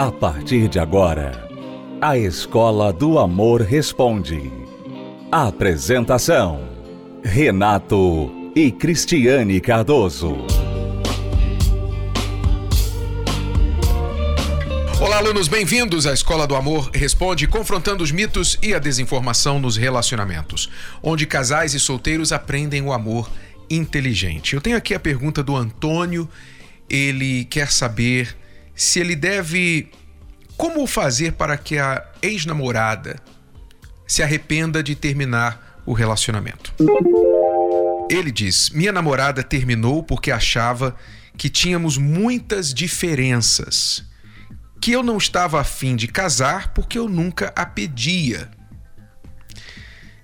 A partir de agora, a Escola do Amor Responde. Apresentação: Renato e Cristiane Cardoso. Olá, alunos, bem-vindos à Escola do Amor Responde, confrontando os mitos e a desinformação nos relacionamentos, onde casais e solteiros aprendem o amor inteligente. Eu tenho aqui a pergunta do Antônio. Ele quer saber se ele deve. Como fazer para que a ex-namorada se arrependa de terminar o relacionamento? Ele diz: Minha namorada terminou porque achava que tínhamos muitas diferenças, que eu não estava afim de casar porque eu nunca a pedia.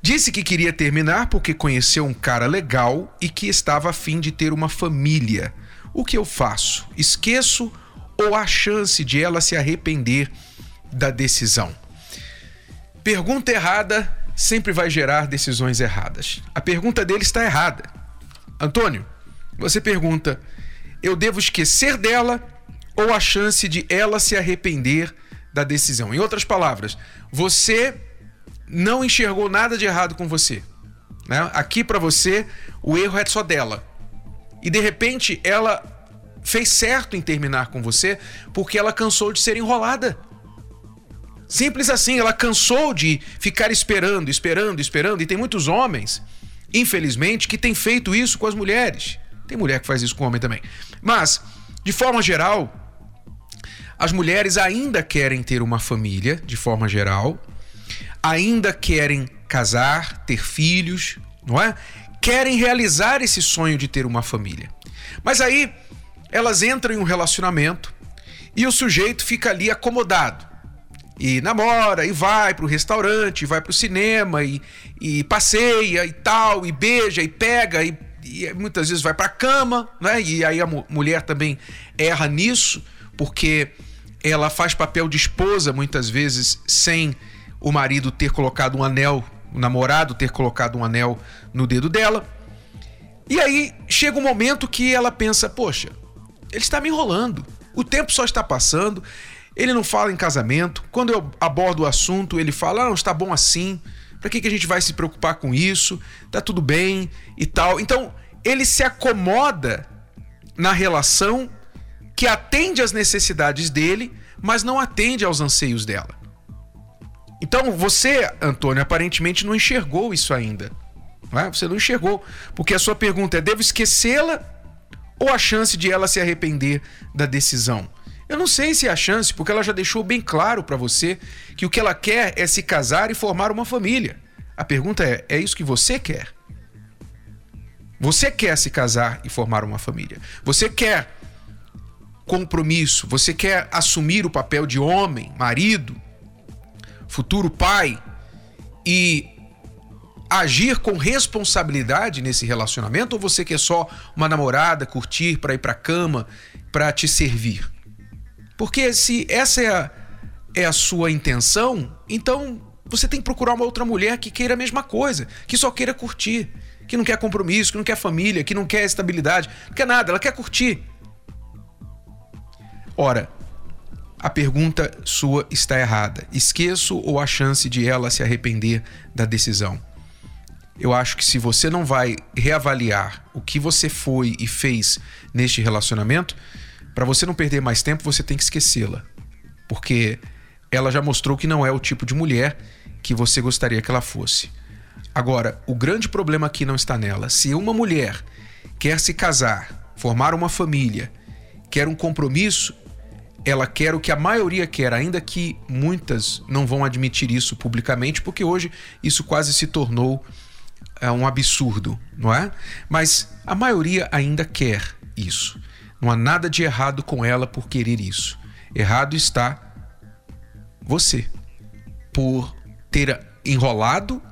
Disse que queria terminar porque conheceu um cara legal e que estava afim de ter uma família. O que eu faço? Esqueço ou há chance de ela se arrepender da decisão? Pergunta errada sempre vai gerar decisões erradas. A pergunta dele está errada. Antônio, você pergunta: eu devo esquecer dela ou a chance de ela se arrepender da decisão? Em outras palavras, você não enxergou nada de errado com você. Né? Aqui para você, o erro é só dela. E de repente ela fez certo em terminar com você porque ela cansou de ser enrolada. Simples assim, ela cansou de ficar esperando, esperando, esperando. E tem muitos homens, infelizmente, que têm feito isso com as mulheres. Tem mulher que faz isso com homem também. Mas, de forma geral, as mulheres ainda querem ter uma família, de forma geral, ainda querem casar, ter filhos, não é? Querem realizar esse sonho de ter uma família. Mas aí elas entram em um relacionamento e o sujeito fica ali acomodado. E namora, e vai pro restaurante, e vai pro cinema, e, e passeia e tal, e beija, e pega, e, e muitas vezes vai pra cama, né? E aí a mulher também erra nisso, porque ela faz papel de esposa muitas vezes sem o marido ter colocado um anel, o namorado ter colocado um anel no dedo dela. E aí chega um momento que ela pensa: poxa, ele está me enrolando. O tempo só está passando. Ele não fala em casamento. Quando eu abordo o assunto, ele fala: ah, não, está bom assim. Para que, que a gente vai se preocupar com isso? Tá tudo bem e tal. Então, ele se acomoda na relação que atende às necessidades dele, mas não atende aos anseios dela. Então, você, Antônio, aparentemente não enxergou isso ainda. Não é? Você não enxergou. Porque a sua pergunta é: devo esquecê-la ou a chance de ela se arrepender da decisão? Eu não sei se é a chance, porque ela já deixou bem claro para você que o que ela quer é se casar e formar uma família. A pergunta é: é isso que você quer? Você quer se casar e formar uma família? Você quer compromisso? Você quer assumir o papel de homem, marido, futuro pai e agir com responsabilidade nesse relacionamento ou você quer só uma namorada, curtir para ir para cama, para te servir? Porque se essa é a, é a sua intenção, então você tem que procurar uma outra mulher que queira a mesma coisa, que só queira curtir, que não quer compromisso, que não quer família, que não quer estabilidade, não quer nada, ela quer curtir. Ora, a pergunta sua está errada. Esqueço ou a chance de ela se arrepender da decisão? Eu acho que se você não vai reavaliar o que você foi e fez neste relacionamento, para você não perder mais tempo, você tem que esquecê-la. Porque ela já mostrou que não é o tipo de mulher que você gostaria que ela fosse. Agora, o grande problema aqui não está nela. Se uma mulher quer se casar, formar uma família, quer um compromisso, ela quer o que a maioria quer, ainda que muitas não vão admitir isso publicamente, porque hoje isso quase se tornou é, um absurdo, não é? Mas a maioria ainda quer isso. Não há nada de errado com ela por querer isso. Errado está você por ter enrolado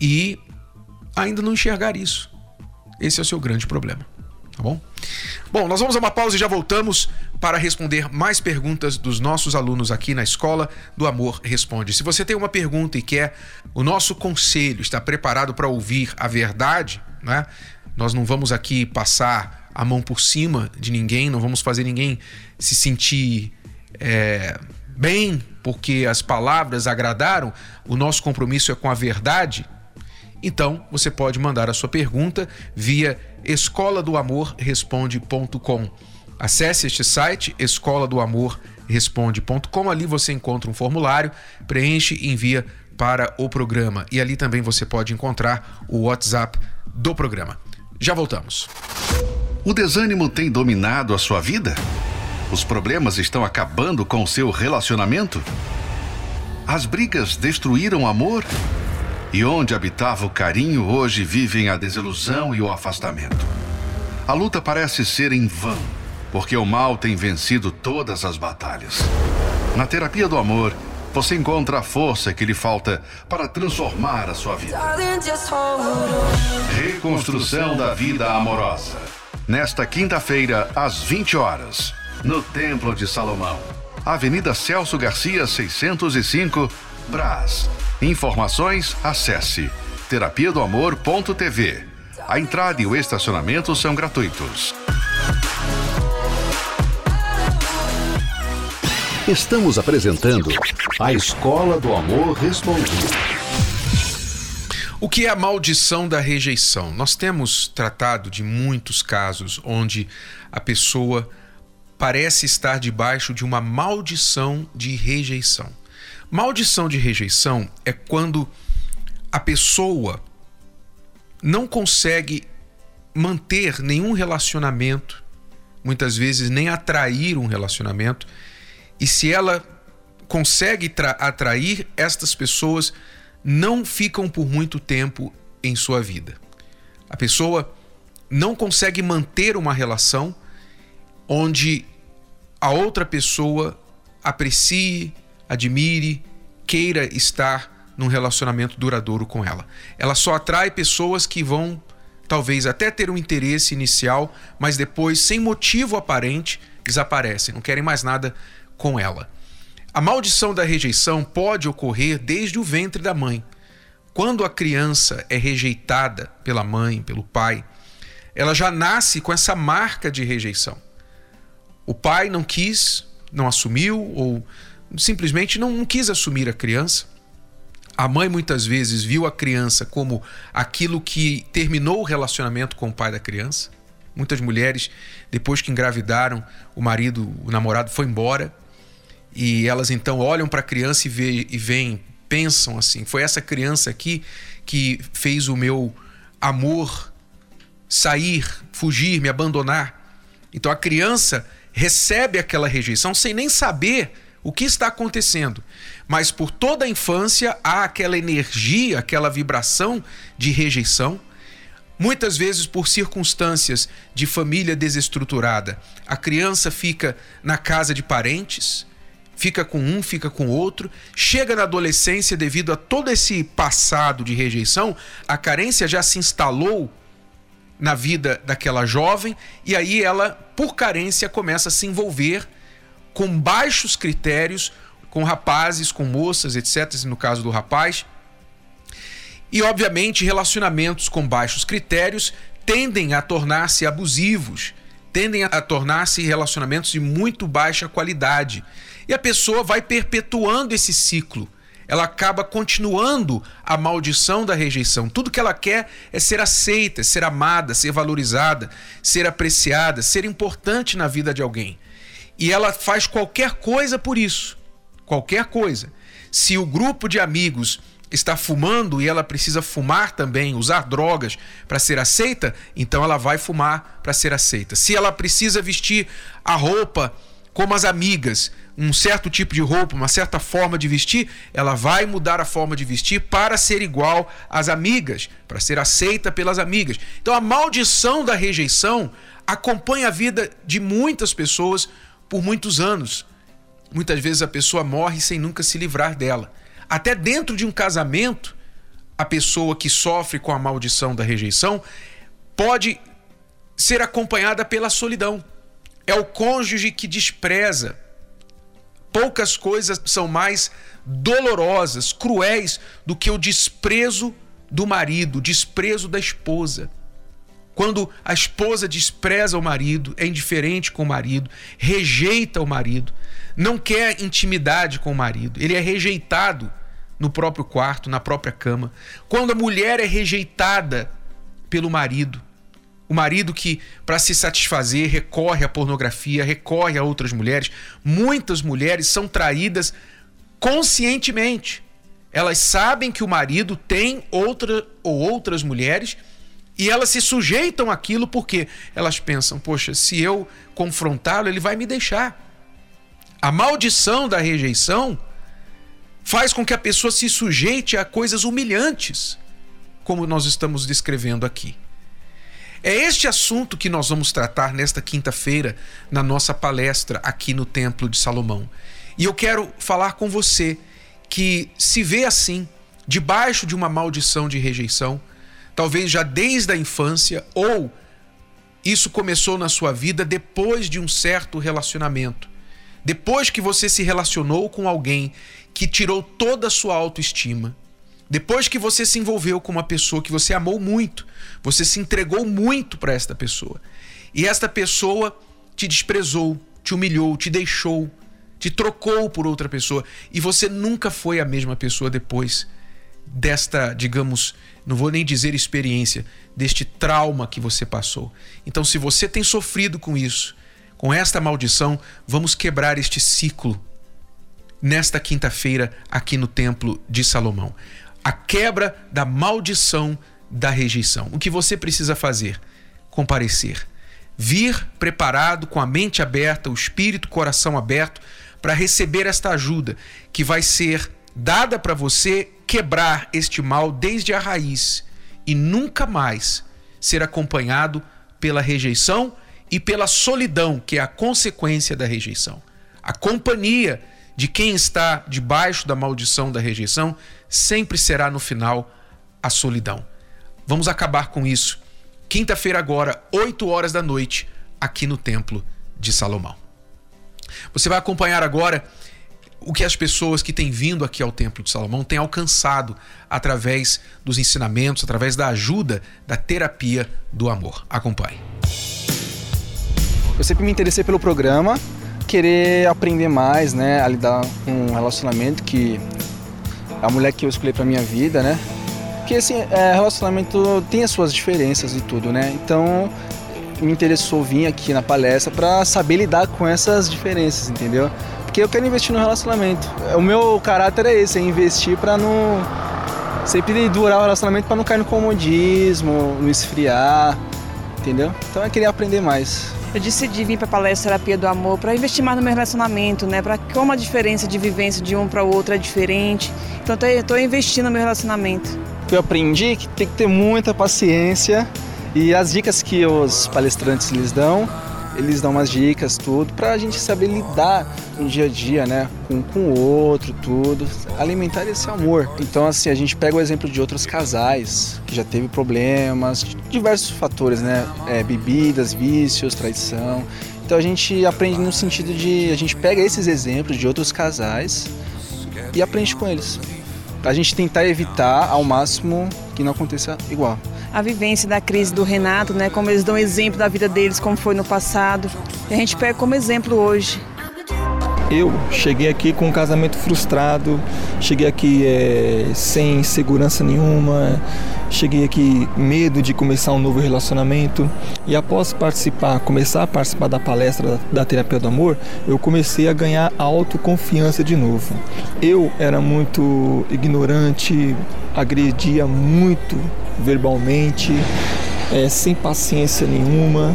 e ainda não enxergar isso. Esse é o seu grande problema, tá bom? Bom, nós vamos a uma pausa e já voltamos para responder mais perguntas dos nossos alunos aqui na Escola do Amor Responde. Se você tem uma pergunta e quer o nosso conselho, está preparado para ouvir a verdade, né? Nós não vamos aqui passar a mão por cima de ninguém, não vamos fazer ninguém se sentir é, bem, porque as palavras agradaram, o nosso compromisso é com a verdade. Então, você pode mandar a sua pergunta via escola do. Acesse este site escola do amor responde.com. Ali você encontra um formulário, preenche e envia para o programa. E ali também você pode encontrar o WhatsApp do programa. Já voltamos. O desânimo tem dominado a sua vida? Os problemas estão acabando com o seu relacionamento? As brigas destruíram o amor? E onde habitava o carinho, hoje vivem a desilusão e o afastamento. A luta parece ser em vão, porque o mal tem vencido todas as batalhas. Na terapia do amor, você encontra a força que lhe falta para transformar a sua vida. Reconstrução da vida amorosa. Nesta quinta-feira, às 20 horas, no Templo de Salomão, Avenida Celso Garcia, 605, Brás. Informações, acesse terapia do amor.tv. A entrada e o estacionamento são gratuitos. Estamos apresentando a Escola do Amor Respondido. O que é a maldição da rejeição? Nós temos tratado de muitos casos onde a pessoa parece estar debaixo de uma maldição de rejeição. Maldição de rejeição é quando a pessoa não consegue manter nenhum relacionamento, muitas vezes nem atrair um relacionamento, e se ela consegue atrair, estas pessoas não ficam por muito tempo em sua vida. A pessoa não consegue manter uma relação onde a outra pessoa aprecie, admire, queira estar num relacionamento duradouro com ela. Ela só atrai pessoas que vão talvez até ter um interesse inicial, mas depois, sem motivo aparente, desaparecem, não querem mais nada com ela. A maldição da rejeição pode ocorrer desde o ventre da mãe. Quando a criança é rejeitada pela mãe, pelo pai, ela já nasce com essa marca de rejeição. O pai não quis, não assumiu ou simplesmente não, quis assumir a criança. A mãe muitas vezes viu a criança como aquilo que terminou o relacionamento com o pai da criança. Muitas mulheres, depois que engravidaram, o marido, o namorado foi embora e elas então olham para a criança e, e veem, pensam assim: foi essa criança aqui que fez o meu amor sair, fugir, me abandonar. Então a criança recebe aquela rejeição sem nem saber o que está acontecendo. Mas por toda a infância há aquela energia, aquela vibração de rejeição. Muitas vezes por circunstâncias de família desestruturada, a criança fica na casa de parentes, fica com um, fica com outro, chega na adolescência devido a todo esse passado de rejeição, a carência já se instalou na vida daquela jovem e aí ela, por carência, começa a se envolver com baixos critérios, com rapazes, com moças, etc., no caso do rapaz. E, obviamente, relacionamentos com baixos critérios tendem a tornar-se abusivos, tendem a tornar-se relacionamentos de muito baixa qualidade. E a pessoa vai perpetuando esse ciclo. Ela acaba continuando a maldição da rejeição. Tudo que ela quer é ser aceita, ser amada, ser valorizada, ser apreciada, ser importante na vida de alguém e ela faz qualquer coisa por isso. Qualquer coisa. Se o grupo de amigos está fumando e ela precisa fumar também, usar drogas para ser aceita, então ela vai fumar para ser aceita. Se ela precisa vestir a roupa como as amigas, um certo tipo de roupa, uma certa forma de vestir, ela vai mudar a forma de vestir para ser igual às amigas, para ser aceita pelas amigas. Então a maldição da rejeição acompanha a vida de muitas pessoas por muitos anos. Muitas vezes a pessoa morre sem nunca se livrar dela. Até dentro de um casamento, a pessoa que sofre com a maldição da rejeição pode ser acompanhada pela solidão. É o cônjuge que despreza. Poucas coisas são mais dolorosas, cruéis do que o desprezo do marido, o desprezo da esposa. quando a esposa despreza o marido, é indiferente com o marido, rejeita o marido, não quer intimidade com o marido, ele é rejeitado no próprio quarto, na própria cama. Quando a mulher é rejeitada pelo marido, o marido que, para se satisfazer, recorre à pornografia, recorre a outras mulheres, muitas mulheres são traídas conscientemente. Elas sabem que o marido tem outra ou outras mulheres e elas se sujeitam àquilo porque elas pensam: poxa, se eu confrontá-lo, ele vai me deixar. A maldição da rejeição faz com que a pessoa se sujeite a coisas humilhantes, como nós estamos descrevendo aqui. É este assunto que nós vamos tratar nesta quinta-feira na nossa palestra aqui no Templo de Salomão. E eu quero falar com você que se vê assim, debaixo de uma maldição de rejeição, talvez já desde a infância, ou isso começou na sua vida depois de um certo relacionamento. Depois que você se relacionou com alguém que tirou toda a sua autoestima, depois que você se envolveu com uma pessoa que você amou muito, você se entregou muito para esta pessoa, e esta pessoa te desprezou, te humilhou, te deixou, te trocou por outra pessoa, e você nunca foi a mesma pessoa depois desta, digamos, não vou nem dizer experiência, deste trauma que você passou. Então, se você tem sofrido com isso, com esta maldição, vamos quebrar este ciclo nesta quinta-feira aqui no Templo de Salomão. A quebra da maldição da rejeição. O que você precisa fazer? Comparecer. Vir preparado, com a mente aberta, o espírito, o coração aberto, para receber esta ajuda que vai ser dada para você quebrar este mal desde a raiz e nunca mais ser acompanhado pela rejeição e pela solidão, que é a consequência da rejeição. A companhia de quem está debaixo da maldição da rejeição sempre será no final a solidão. Vamos acabar com isso. Quinta-feira, agora, 8 horas da noite, aqui no Templo de Salomão. Você vai acompanhar agora o que as pessoas que têm vindo aqui ao Templo de Salomão têm alcançado através dos ensinamentos, através da ajuda da terapia do amor. Acompanhe. Eu sempre me interessei pelo programa, querer aprender mais, né, a lidar com um relacionamento que é a mulher que eu escolhi para minha vida, né? Porque assim, é, relacionamento tem as suas diferenças e tudo, né? Então me interessou vir aqui na palestra para saber lidar com essas diferenças, entendeu? Porque eu quero investir no relacionamento. O meu caráter é esse, é investir para não sempre durar o relacionamento para não cair no comodismo, no esfriar, entendeu? Então eu queria aprender mais. Eu decidi vir para a palestra Terapia do Amor para investir mais no meu relacionamento, né? Para como a diferença de vivência de um para o outro é diferente. Então estou investindo no meu relacionamento. Eu aprendi que tem que ter muita paciência e as dicas que os palestrantes lhes dão eles dão umas dicas, tudo, para a gente saber lidar no dia a dia, né? Com, com o outro, tudo. Alimentar esse amor. Então, assim, a gente pega o exemplo de outros casais que já teve problemas, diversos fatores, né? É, bebidas, vícios, traição. Então a gente aprende no sentido de a gente pega esses exemplos de outros casais e aprende com eles. A gente tentar evitar ao máximo que não aconteça igual a vivência da crise do Renato, né? Como eles dão exemplo da vida deles, como foi no passado. E a gente pega como exemplo hoje. Eu cheguei aqui com um casamento frustrado, cheguei aqui é, sem segurança nenhuma, cheguei aqui medo de começar um novo relacionamento e após participar, começar a participar da palestra da, da terapia do amor, eu comecei a ganhar autoconfiança de novo. Eu era muito ignorante, agredia muito verbalmente, é, sem paciência nenhuma.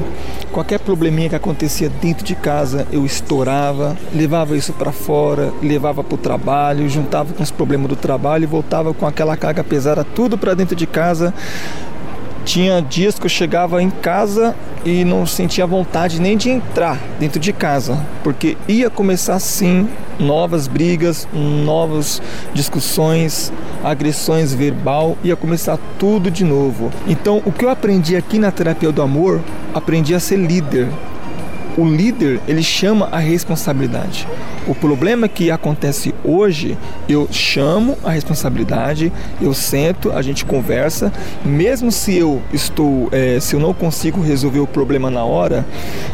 Qualquer probleminha que acontecia dentro de casa, eu estourava, levava isso para fora, levava para o trabalho, juntava com os problemas do trabalho e voltava com aquela carga pesada tudo para dentro de casa. Tinha dias que eu chegava em casa e não sentia vontade nem de entrar dentro de casa, porque ia começar sim novas brigas, novas discussões, agressões verbal, ia começar tudo de novo. Então, o que eu aprendi aqui na terapia do amor, aprendi a ser líder. O líder ele chama a responsabilidade. O problema que acontece hoje, eu chamo a responsabilidade, eu sento, a gente conversa, mesmo se eu estou, é, se eu não consigo resolver o problema na hora,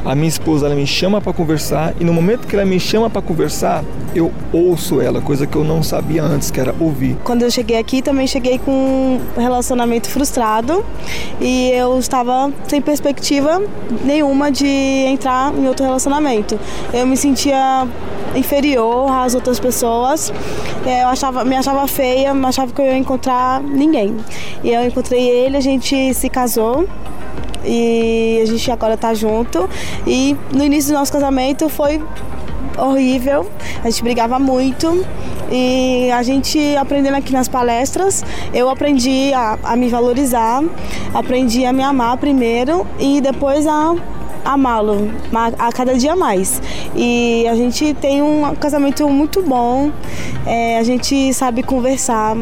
a minha esposa ela me chama para conversar e no momento que ela me chama para conversar, eu ouço ela, coisa que eu não sabia antes, que era ouvir. Quando eu cheguei aqui, também cheguei com um relacionamento frustrado e eu estava sem perspectiva nenhuma de entrar em outro relacionamento. Eu me sentia inferior às outras pessoas. É, eu achava, me achava feia, me achava que eu ia encontrar ninguém. E eu encontrei ele, a gente se casou e a gente agora tá junto. E no início do nosso casamento foi horrível, a gente brigava muito e a gente aprendendo aqui nas palestras, eu aprendi a, a me valorizar, aprendi a me amar primeiro e depois a amá-lo a cada dia mais. E a gente tem um casamento muito bom, é, a gente sabe conversar,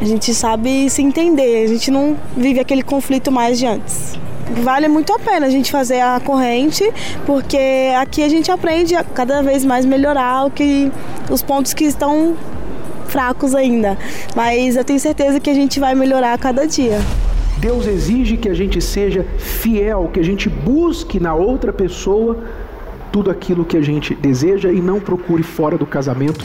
a gente sabe se entender, a gente não vive aquele conflito mais de antes. Vale muito a pena a gente fazer a corrente, porque aqui a gente aprende a cada vez mais melhorar o que, os pontos que estão fracos ainda. Mas eu tenho certeza que a gente vai melhorar a cada dia. Deus exige que a gente seja fiel, que a gente busque na outra pessoa tudo aquilo que a gente deseja e não procure fora do casamento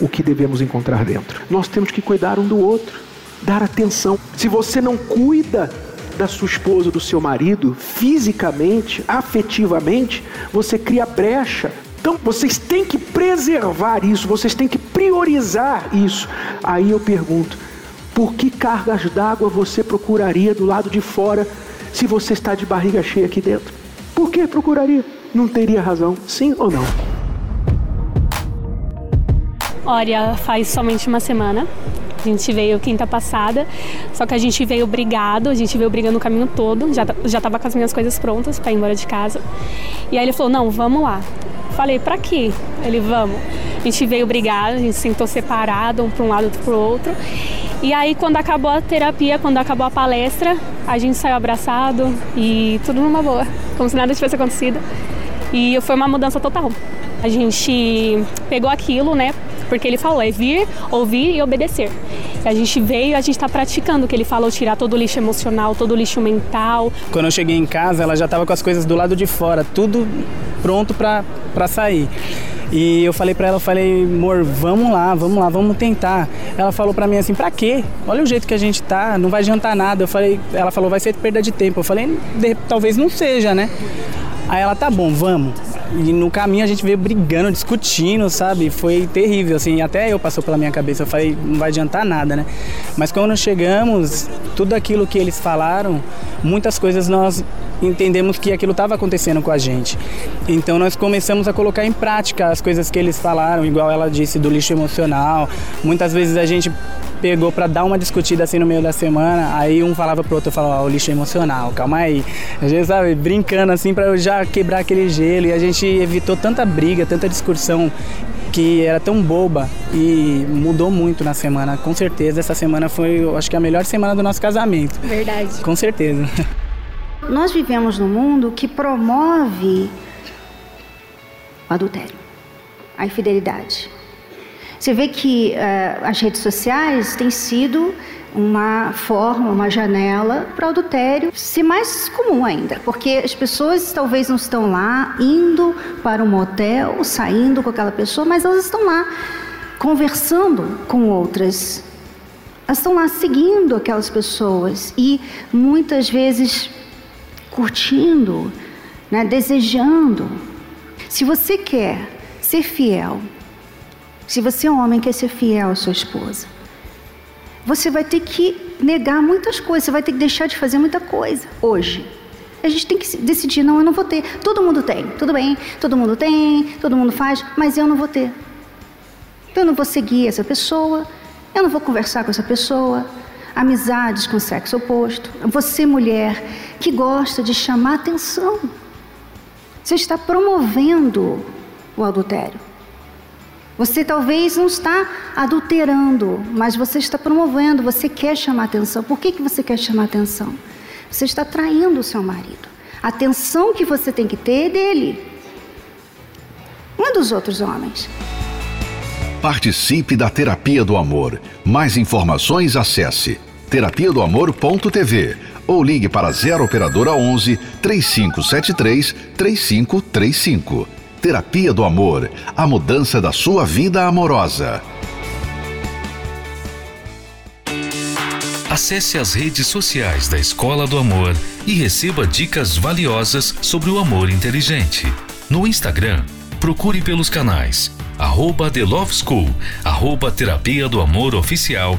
o que devemos encontrar dentro. Nós temos que cuidar um do outro, dar atenção. Se você não cuida da sua esposa, do seu marido, fisicamente, afetivamente, você cria brecha. Então vocês têm que preservar isso, vocês têm que priorizar isso. Aí eu pergunto: por que cargas d'água você procuraria do lado de fora se você está de barriga cheia aqui dentro? Por que procuraria? Não teria razão, sim ou não? Olha, faz somente uma semana. A gente veio quinta passada, só que a gente veio brigado, a gente veio brigando o caminho todo, já, já tava com as minhas coisas prontas para ir embora de casa. E aí ele falou: Não, vamos lá. Falei: Pra quê? Ele: Vamos. A gente veio brigado, a gente sentou separado, um para um lado, outro para o outro. E aí, quando acabou a terapia, quando acabou a palestra, a gente saiu abraçado e tudo numa boa, como se nada tivesse acontecido. E foi uma mudança total. A gente pegou aquilo, né? Porque ele falou, é vir, ouvir e obedecer. A gente veio, a gente está praticando o que ele falou, tirar todo o lixo emocional, todo o lixo mental. Quando eu cheguei em casa, ela já estava com as coisas do lado de fora, tudo pronto para sair. E eu falei para ela, eu falei, amor, vamos lá, vamos lá, vamos tentar. Ela falou para mim assim, para quê? Olha o jeito que a gente tá, não vai adiantar nada. Eu falei, ela falou, vai ser perda de tempo. Eu falei, talvez não seja, né? Aí ela, tá bom, vamos. E no caminho a gente veio brigando, discutindo, sabe? Foi terrível, assim. Até eu passou pela minha cabeça. Eu falei, não vai adiantar nada, né? Mas quando chegamos, tudo aquilo que eles falaram, muitas coisas nós entendemos que aquilo estava acontecendo com a gente. Então nós começamos a colocar em prática as coisas que eles falaram, igual ela disse do lixo emocional. Muitas vezes a gente pegou para dar uma discutida assim no meio da semana, aí um falava pro outro, falava, ó, o lixo emocional, calma aí. A gente, sabe, brincando assim para eu já quebrar aquele gelo e a gente evitou tanta briga, tanta discussão que era tão boba e mudou muito na semana. Com certeza essa semana foi, eu acho que a melhor semana do nosso casamento. Verdade. Com certeza. Nós vivemos num mundo que promove o adultério, a infidelidade. Você vê que uh, as redes sociais têm sido uma forma, uma janela para o adultério ser mais comum ainda, porque as pessoas talvez não estão lá indo para um motel, saindo com aquela pessoa, mas elas estão lá conversando com outras. Elas estão lá seguindo aquelas pessoas e muitas vezes curtindo, né, desejando. Se você quer ser fiel se você é um homem quer ser fiel à sua esposa, você vai ter que negar muitas coisas, você vai ter que deixar de fazer muita coisa hoje. A gente tem que decidir, não, eu não vou ter. Todo mundo tem, tudo bem, todo mundo tem, todo mundo faz, mas eu não vou ter. Eu não vou seguir essa pessoa, eu não vou conversar com essa pessoa. Amizades com sexo oposto. Você, mulher, que gosta de chamar atenção. Você está promovendo o adultério. Você talvez não está adulterando, mas você está promovendo, você quer chamar atenção. Por que, que você quer chamar atenção? Você está traindo o seu marido. A atenção que você tem que ter é dele. dos outros homens. Participe da Terapia do Amor. Mais informações acesse terapia do amor.tv ou ligue para 0 operadora 11 3573 3535. Terapia do Amor, a mudança da sua vida amorosa. Acesse as redes sociais da Escola do Amor e receba dicas valiosas sobre o amor inteligente. No Instagram, procure pelos canais arroba The Love School, arroba Terapia do Amor Oficial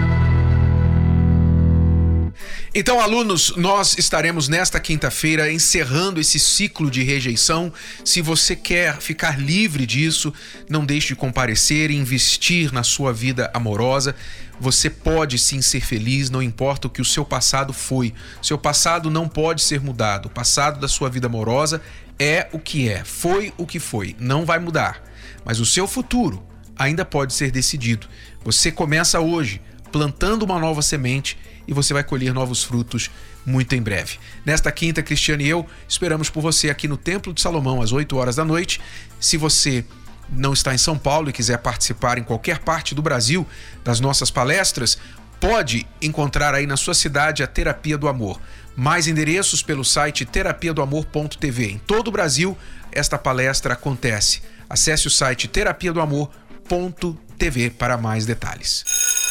Então, alunos, nós estaremos nesta quinta-feira encerrando esse ciclo de rejeição. Se você quer ficar livre disso, não deixe de comparecer e investir na sua vida amorosa. Você pode sim ser feliz, não importa o que o seu passado foi. Seu passado não pode ser mudado. O passado da sua vida amorosa é o que é, foi o que foi, não vai mudar. Mas o seu futuro ainda pode ser decidido. Você começa hoje plantando uma nova semente e você vai colher novos frutos muito em breve. Nesta quinta, Cristiane e eu esperamos por você aqui no Templo de Salomão às 8 horas da noite. Se você não está em São Paulo e quiser participar em qualquer parte do Brasil das nossas palestras, pode encontrar aí na sua cidade a Terapia do Amor. Mais endereços pelo site terapia do amor.tv. Em todo o Brasil, esta palestra acontece. Acesse o site terapia do amor.tv para mais detalhes.